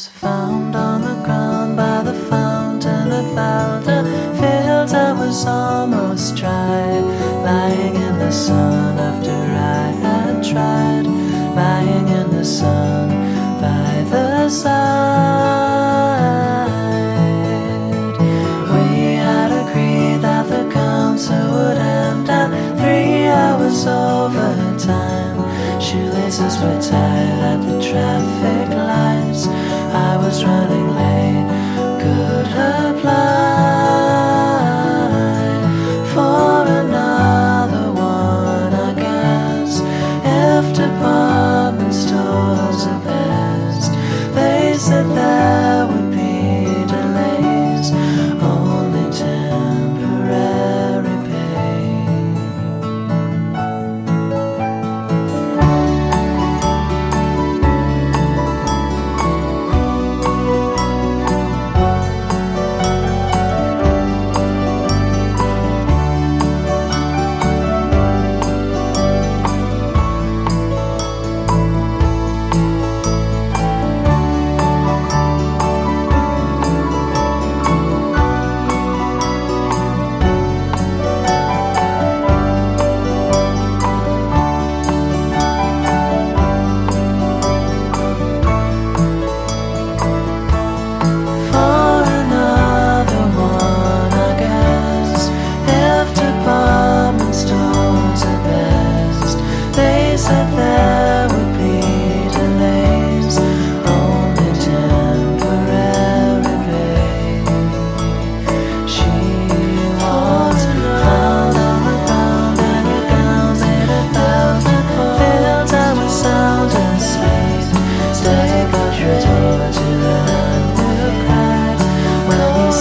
was found on the ground by the fountain at Valda Fields. I was almost dry, lying in the sun after I had tried, lying in the sun by the side. We had agreed that the council would end at three hours overtime. Shoelaces were tied at the traffic running late.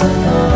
merciful.